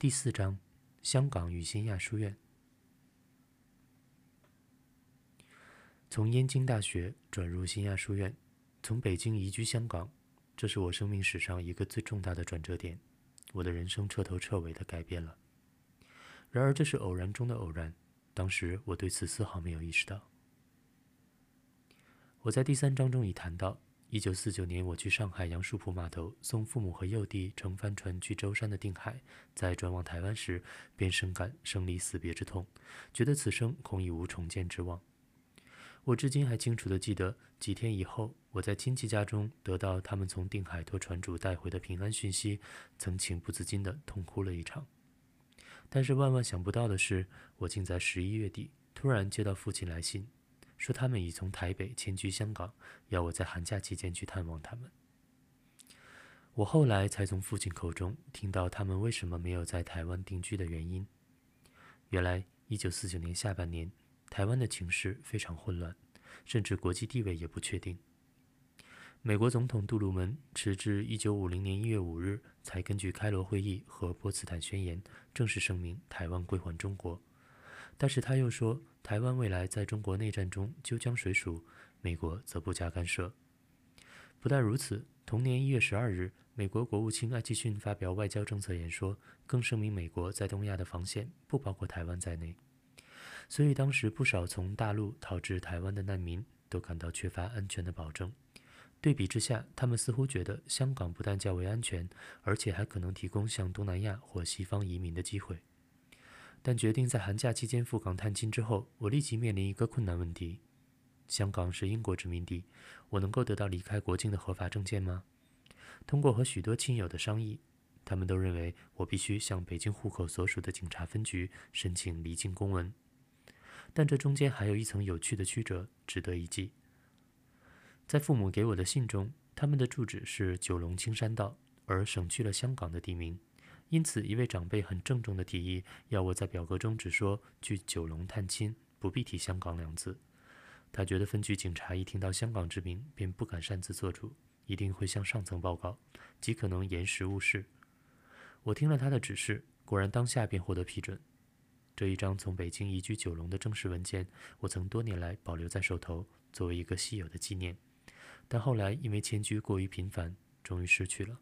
第四章：香港与新亚书院。从燕京大学转入新亚书院，从北京移居香港，这是我生命史上一个最重大的转折点。我的人生彻头彻尾的改变了。然而，这是偶然中的偶然。当时我对此丝毫没有意识到。我在第三章中已谈到。一九四九年，我去上海杨树浦码头送父母和幼弟乘帆船去舟山的定海，在转往台湾时，便深感生离死别之痛，觉得此生恐已无重见之望。我至今还清楚地记得，几天以后，我在亲戚家中得到他们从定海托船主带回的平安讯息，曾情不自禁地痛哭了一场。但是万万想不到的是，我竟在十一月底突然接到父亲来信。说他们已从台北迁居香港，要我在寒假期间去探望他们。我后来才从父亲口中听到他们为什么没有在台湾定居的原因。原来，一九四九年下半年，台湾的情势非常混乱，甚至国际地位也不确定。美国总统杜鲁门迟至一九五零年一月五日才根据开罗会议和波茨坦宣言正式声明台湾归还中国。但是他又说，台湾未来在中国内战中究将谁属，美国则不加干涉。不但如此，同年一月十二日，美国国务卿艾奇逊发表外交政策演说，更声明美国在东亚的防线不包括台湾在内。所以当时不少从大陆逃至台湾的难民都感到缺乏安全的保证。对比之下，他们似乎觉得香港不但较为安全，而且还可能提供向东南亚或西方移民的机会。但决定在寒假期间赴港探亲之后，我立即面临一个困难问题：香港是英国殖民地，我能够得到离开国境的合法证件吗？通过和许多亲友的商议，他们都认为我必须向北京户口所属的警察分局申请离境公文。但这中间还有一层有趣的曲折，值得一记。在父母给我的信中，他们的住址是九龙青山道，而省去了香港的地名。因此，一位长辈很郑重地提议，要我在表格中只说去九龙探亲，不必提香港两字。他觉得分局警察一听到香港之名，便不敢擅自做主，一定会向上层报告，极可能延时误事。我听了他的指示，果然当下便获得批准。这一张从北京移居九龙的正式文件，我曾多年来保留在手头，作为一个稀有的纪念。但后来因为迁居过于频繁，终于失去了。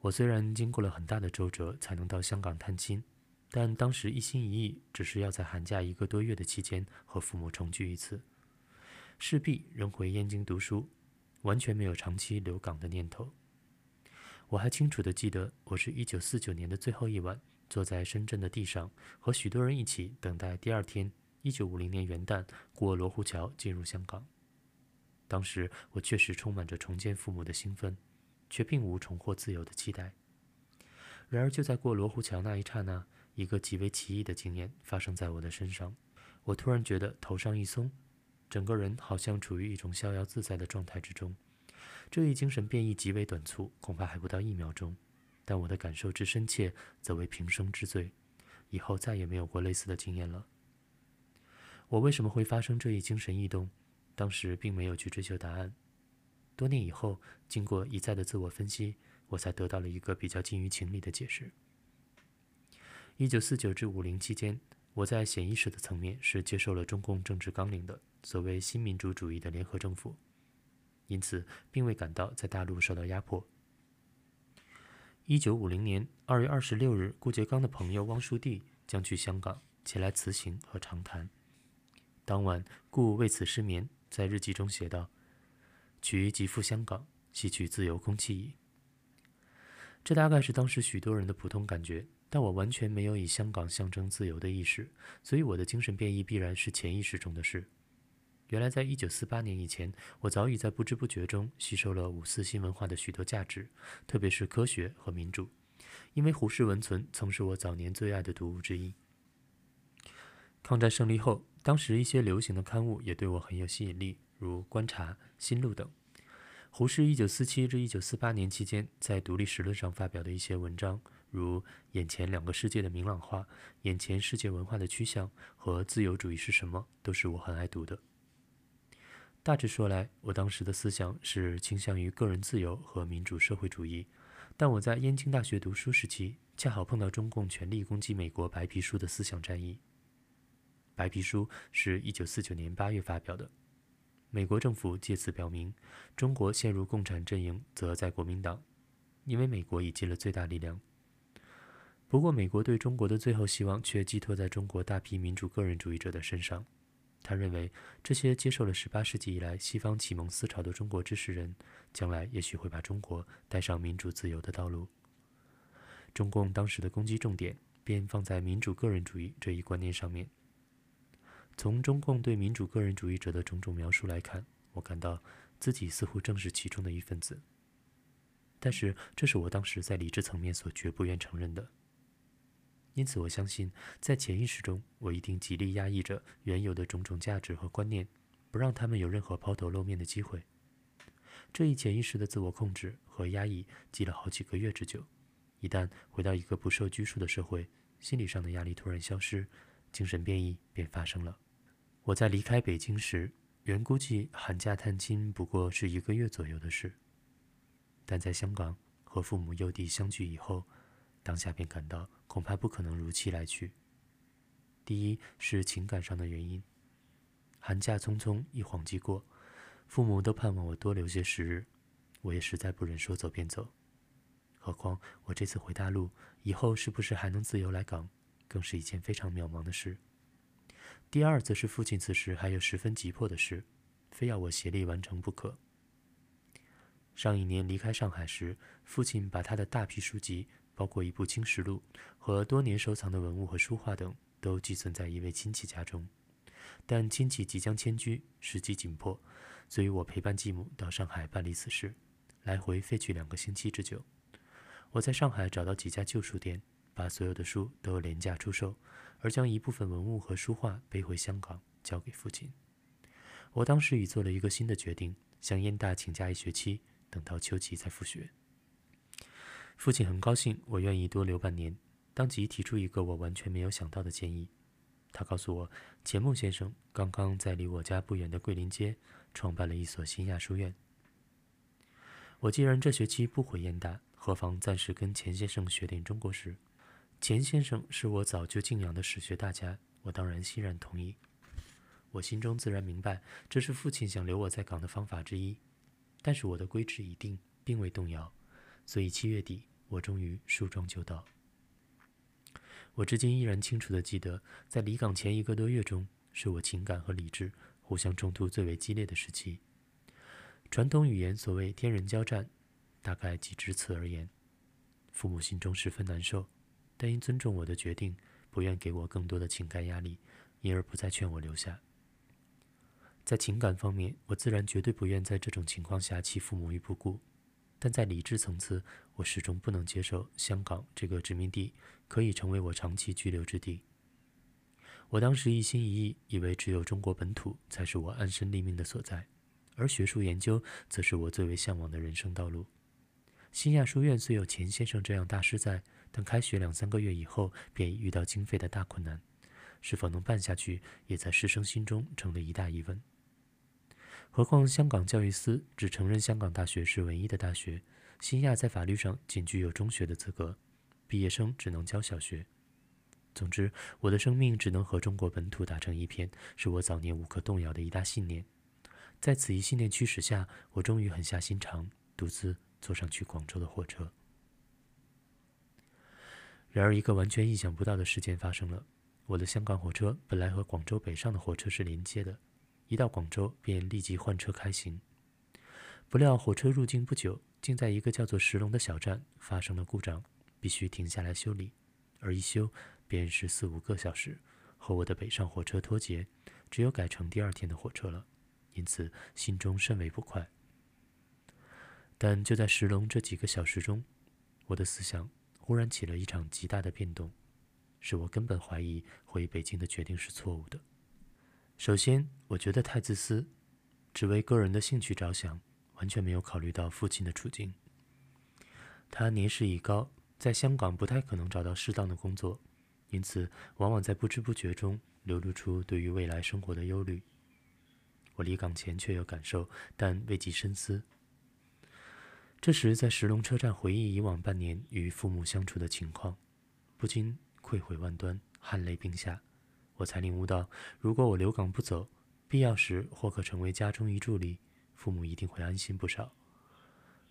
我虽然经过了很大的周折才能到香港探亲，但当时一心一意只是要在寒假一个多月的期间和父母重聚一次，势必仍回燕京读书，完全没有长期留港的念头。我还清楚地记得，我是一九四九年的最后一晚，坐在深圳的地上，和许多人一起等待第二天一九五零年元旦过罗湖桥进入香港。当时我确实充满着重见父母的兴奋。却并无重获自由的期待。然而，就在过罗湖桥那一刹那，一个极为奇异的经验发生在我的身上。我突然觉得头上一松，整个人好像处于一种逍遥自在的状态之中。这一精神变异极为短促，恐怕还不到一秒钟，但我的感受之深切，则为平生之最。以后再也没有过类似的经验了。我为什么会发生这一精神异动？当时并没有去追求答案。多年以后，经过一再的自我分析，我才得到了一个比较近于情理的解释。一九四九至五零期间，我在潜意识的层面是接受了中共政治纲领的所谓新民主主义的联合政府，因此并未感到在大陆受到压迫。一九五零年二月二十六日，顾颉刚的朋友汪树棣将去香港，前来辞行和长谈。当晚，顾为此失眠，在日记中写道。取即赴香港，吸取自由空气。这大概是当时许多人的普通感觉，但我完全没有以香港象征自由的意识，所以我的精神变异必然是潜意识中的事。原来，在一九四八年以前，我早已在不知不觉中吸收了五四新文化的许多价值，特别是科学和民主，因为胡适文存曾是我早年最爱的读物之一。抗战胜利后，当时一些流行的刊物也对我很有吸引力。如《观察》《新路》等，胡适1947至1948年期间在《独立时论》上发表的一些文章，如《眼前两个世界的明朗化》《眼前世界文化的趋向》和《自由主义是什么》，都是我很爱读的。大致说来，我当时的思想是倾向于个人自由和民主社会主义。但我在燕京大学读书时期，恰好碰到中共全力攻击美国白皮书的思想战役。白皮书是一九四九年八月发表的，美国政府借此表明，中国陷入共产阵营，则在国民党，因为美国已尽了最大力量。不过，美国对中国的最后希望却寄托在中国大批民主个人主义者的身上。他认为，这些接受了18世纪以来西方启蒙思潮的中国知识人，将来也许会把中国带上民主自由的道路。中共当时的攻击重点便放在民主个人主义这一观念上面。从中共对民主个人主义者的种种描述来看，我感到自己似乎正是其中的一份子。但是，这是我当时在理智层面所绝不愿承认的。因此，我相信，在潜意识中，我一定极力压抑着原有的种种价值和观念，不让他们有任何抛头露面的机会。这一潜意识的自我控制和压抑积了好几个月之久。一旦回到一个不受拘束的社会，心理上的压力突然消失，精神变异便发生了。我在离开北京时，原估计寒假探亲不过是一个月左右的事，但在香港和父母幼弟相聚以后，当下便感到。恐怕不可能如期来去。第一是情感上的原因，寒假匆匆一晃即过，父母都盼望我多留些时日，我也实在不忍说走便走。何况我这次回大陆以后，是不是还能自由来港，更是一件非常渺茫的事。第二则是父亲此时还有十分急迫的事，非要我协力完成不可。上一年离开上海时，父亲把他的大批书籍。包括一部《清实录》和多年收藏的文物和书画等，都寄存在一位亲戚家中。但亲戚即将迁居，时机紧迫，所以我陪伴继母到上海办理此事，来回费去两个星期之久。我在上海找到几家旧书店，把所有的书都廉价出售，而将一部分文物和书画背回香港，交给父亲。我当时已做了一个新的决定，向燕大请假一学期，等到秋季再复学。父亲很高兴，我愿意多留半年。当即提出一个我完全没有想到的建议。他告诉我，钱穆先生刚刚在离我家不远的桂林街创办了一所新亚书院。我既然这学期不回燕大，何妨暂时跟钱先生学点中国史？钱先生是我早就敬仰的史学大家，我当然欣然同意。我心中自然明白，这是父亲想留我在港的方法之一。但是我的规制已定，并未动摇，所以七月底。我终于梳妆就到。我至今依然清楚地记得，在离港前一个多月中，是我情感和理智互相冲突最为激烈的时期。传统语言所谓“天人交战”，大概即至此而言。父母心中十分难受，但因尊重我的决定，不愿给我更多的情感压力，因而不再劝我留下。在情感方面，我自然绝对不愿在这种情况下弃父母于不顾。但在理智层次，我始终不能接受香港这个殖民地可以成为我长期居留之地。我当时一心一意以为只有中国本土才是我安身立命的所在，而学术研究则是我最为向往的人生道路。新亚书院虽有钱先生这样大师在，但开学两三个月以后便已遇到经费的大困难，是否能办下去，也在师生心中成了一大疑问。何况香港教育司只承认香港大学是唯一的大学，新亚在法律上仅具有中学的资格，毕业生只能教小学。总之，我的生命只能和中国本土打成一片，是我早年无可动摇的一大信念。在此一信念驱使下，我终于狠下心肠，独自坐上去广州的火车。然而，一个完全意想不到的事件发生了：我的香港火车本来和广州北上的火车是连接的。一到广州，便立即换车开行。不料火车入境不久，竟在一个叫做石龙的小站发生了故障，必须停下来修理。而一修便是四五个小时，和我的北上火车脱节，只有改成第二天的火车了。因此心中甚为不快。但就在石龙这几个小时中，我的思想忽然起了一场极大的变动，使我根本怀疑回北京的决定是错误的。首先，我觉得太自私，只为个人的兴趣着想，完全没有考虑到父亲的处境。他年事已高，在香港不太可能找到适当的工作，因此往往在不知不觉中流露出对于未来生活的忧虑。我离港前确有感受，但未及深思。这时在石龙车站回忆以往半年与父母相处的情况，不禁愧悔万端，汗泪并下。我才领悟到，如果我留港不走，必要时或可成为家中一助力，父母一定会安心不少。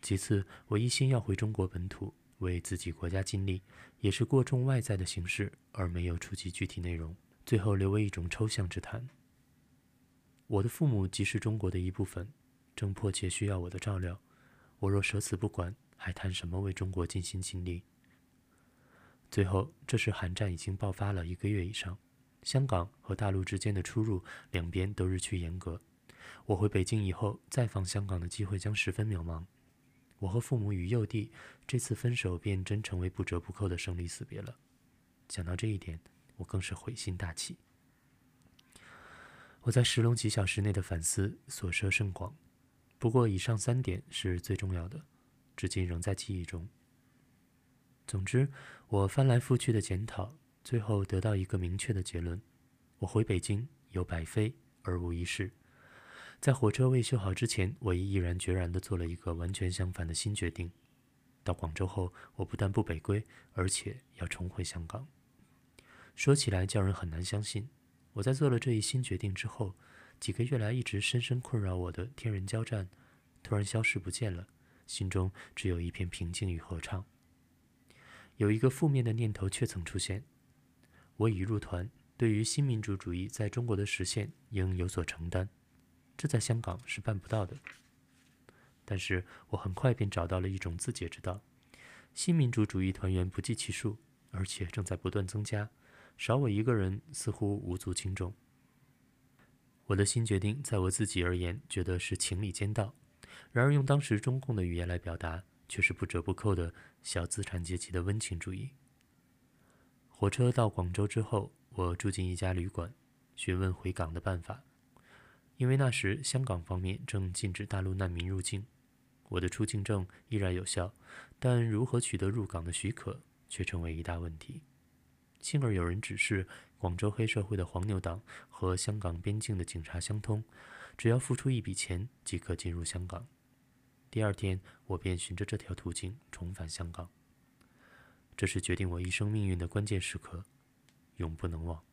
其次，我一心要回中国本土，为自己国家尽力，也是过重外在的形式，而没有触及具体内容，最后留为一种抽象之谈。我的父母即是中国的一部分，正迫切需要我的照料。我若舍此不管，还谈什么为中国尽心尽力？最后，这时韩战已经爆发了一个月以上，香港和大陆之间的出入两边都日趋严格。我回北京以后，再访香港的机会将十分渺茫。我和父母与幼弟这次分手，便真成为不折不扣的生离死别了。想到这一点，我更是悔心大起。我在石龙几小时内的反思所涉甚广，不过以上三点是最重要的，至今仍在记忆中。总之，我翻来覆去的检讨，最后得到一个明确的结论：我回北京有百非而无一事。在火车未修好之前，我已毅然决然地做了一个完全相反的新决定。到广州后，我不但不北归，而且要重回香港。说起来叫人很难相信。我在做了这一新决定之后，几个月来一直深深困扰我的天人交战，突然消失不见了，心中只有一片平静与合唱。有一个负面的念头却曾出现：我已入团，对于新民主主义在中国的实现应有所承担，这在香港是办不到的。但是我很快便找到了一种自解之道：新民主主义团员不计其数，而且正在不断增加。少我一个人似乎无足轻重。我的新决定，在我自己而言，觉得是情理兼道；然而用当时中共的语言来表达，却是不折不扣的小资产阶级的温情主义。火车到广州之后，我住进一家旅馆，询问回港的办法。因为那时香港方面正禁止大陆难民入境，我的出境证依然有效，但如何取得入港的许可，却成为一大问题。幸而有人指示，广州黑社会的黄牛党和香港边境的警察相通，只要付出一笔钱即可进入香港。第二天，我便循着这条途径重返香港。这是决定我一生命运的关键时刻，永不能忘。